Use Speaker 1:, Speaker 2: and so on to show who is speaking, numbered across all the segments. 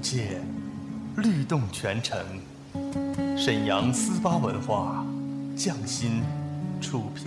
Speaker 1: 界，律动全城。沈阳思巴文化，匠心出品。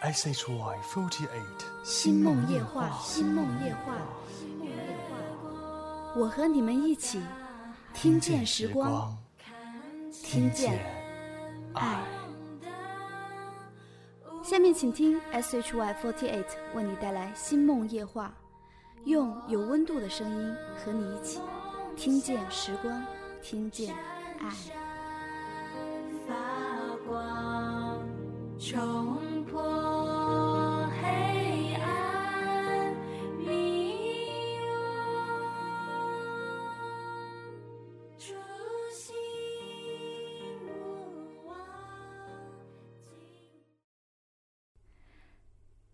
Speaker 1: S H Y forty eight，
Speaker 2: 星梦夜话，星梦夜话，我和你们一起听见时光，听见爱。下面请听 S H Y forty eight 为你带来星梦夜话，用有温度的声音和你一起听见时光，听见爱。
Speaker 3: 发光，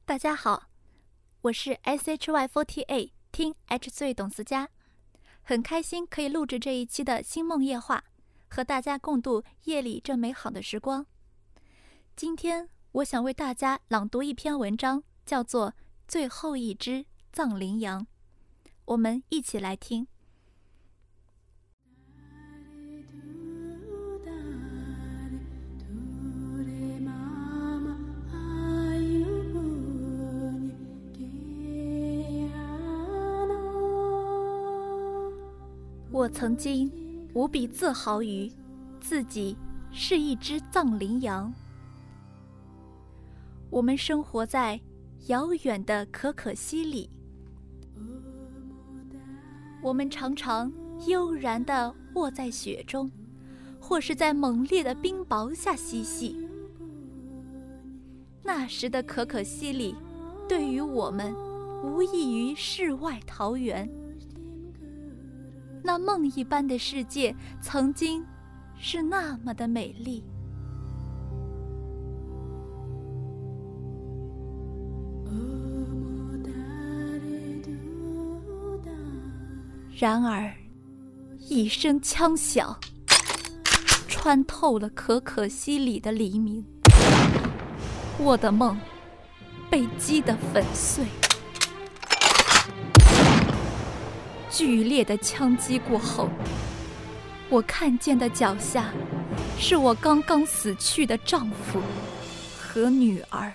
Speaker 4: 大家好，我是 S H Y forty eight 听 H 最董思佳，很开心可以录制这一期的星梦夜话，和大家共度夜里这美好的时光。今天我想为大家朗读一篇文章，叫做《最后一只藏羚羊》，我们一起来听。我曾经无比自豪于自己是一只藏羚羊。我们生活在遥远的可可西里，我们常常悠然地卧在雪中，或是在猛烈的冰雹下嬉戏。那时的可可西里，对于我们，无异于世外桃源。那梦一般的世界，曾经是那么的美丽。然而，一声枪响，穿透了可可西里的黎明。我的梦被击得粉碎。剧烈的枪击过后，我看见的脚下，是我刚刚死去的丈夫和女儿。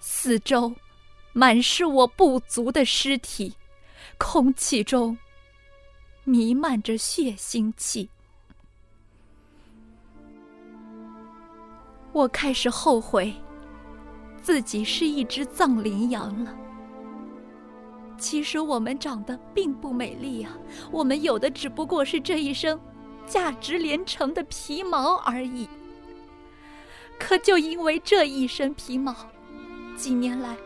Speaker 4: 四周满是我不足的尸体，空气中弥漫着血腥气。我开始后悔，自己是一只藏羚羊了。其实我们长得并不美丽呀，我们有的只不过是这一身价值连城的皮毛而已。可就因为这一身皮毛，几年来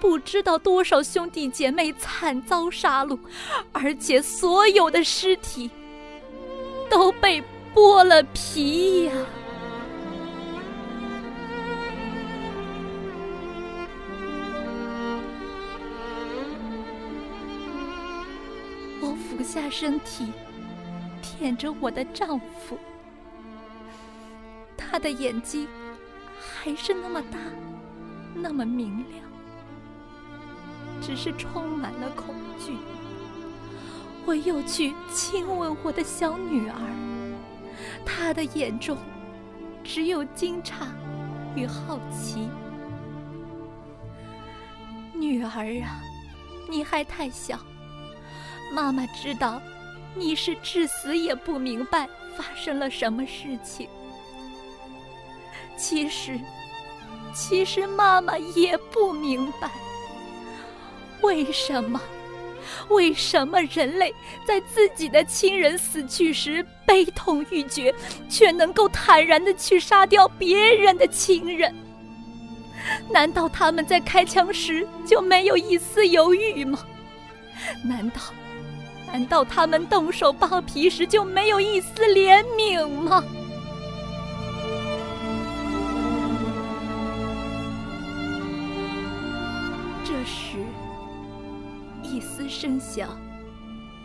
Speaker 4: 不知道多少兄弟姐妹惨遭杀戮，而且所有的尸体都被剥了皮呀。下身体，舔着我的丈夫，他的眼睛还是那么大，那么明亮，只是充满了恐惧。我又去亲吻我的小女儿，她的眼中只有惊诧与好奇。女儿啊，你还太小。妈妈知道，你是至死也不明白发生了什么事情。其实，其实妈妈也不明白，为什么，为什么人类在自己的亲人死去时悲痛欲绝，却能够坦然的去杀掉别人的亲人？难道他们在开枪时就没有一丝犹豫吗？难道？难道他们动手剥皮时就没有一丝怜悯吗？这时，一丝声响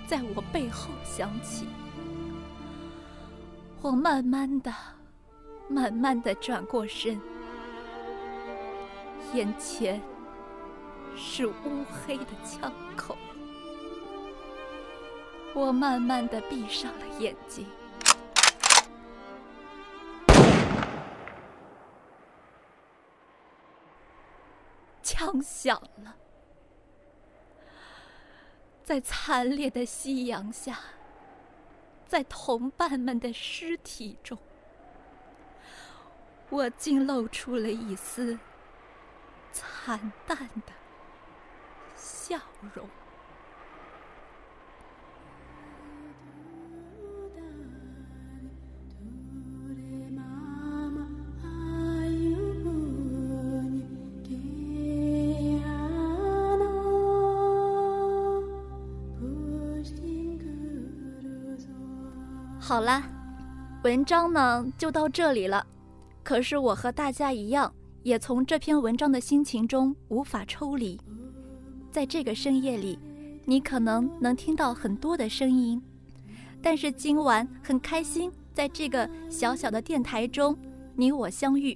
Speaker 4: 在我背后响起。我慢慢的、慢慢的转过身，眼前是乌黑的枪口。我慢慢的闭上了眼睛，枪响了，在惨烈的夕阳下，在同伴们的尸体中，我竟露出了一丝惨淡的笑容。好啦，文章呢就到这里了。可是我和大家一样，也从这篇文章的心情中无法抽离。在这个深夜里，你可能能听到很多的声音，但是今晚很开心，在这个小小的电台中，你我相遇，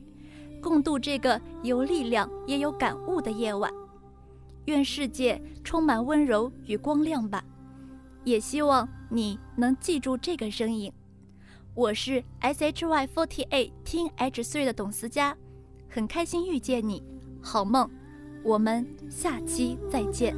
Speaker 4: 共度这个有力量也有感悟的夜晚。愿世界充满温柔与光亮吧。也希望你能记住这个声音。我是 S H Y Forty Eight Teen Age Three 的董思佳，很开心遇见你，好梦，我们下期再见。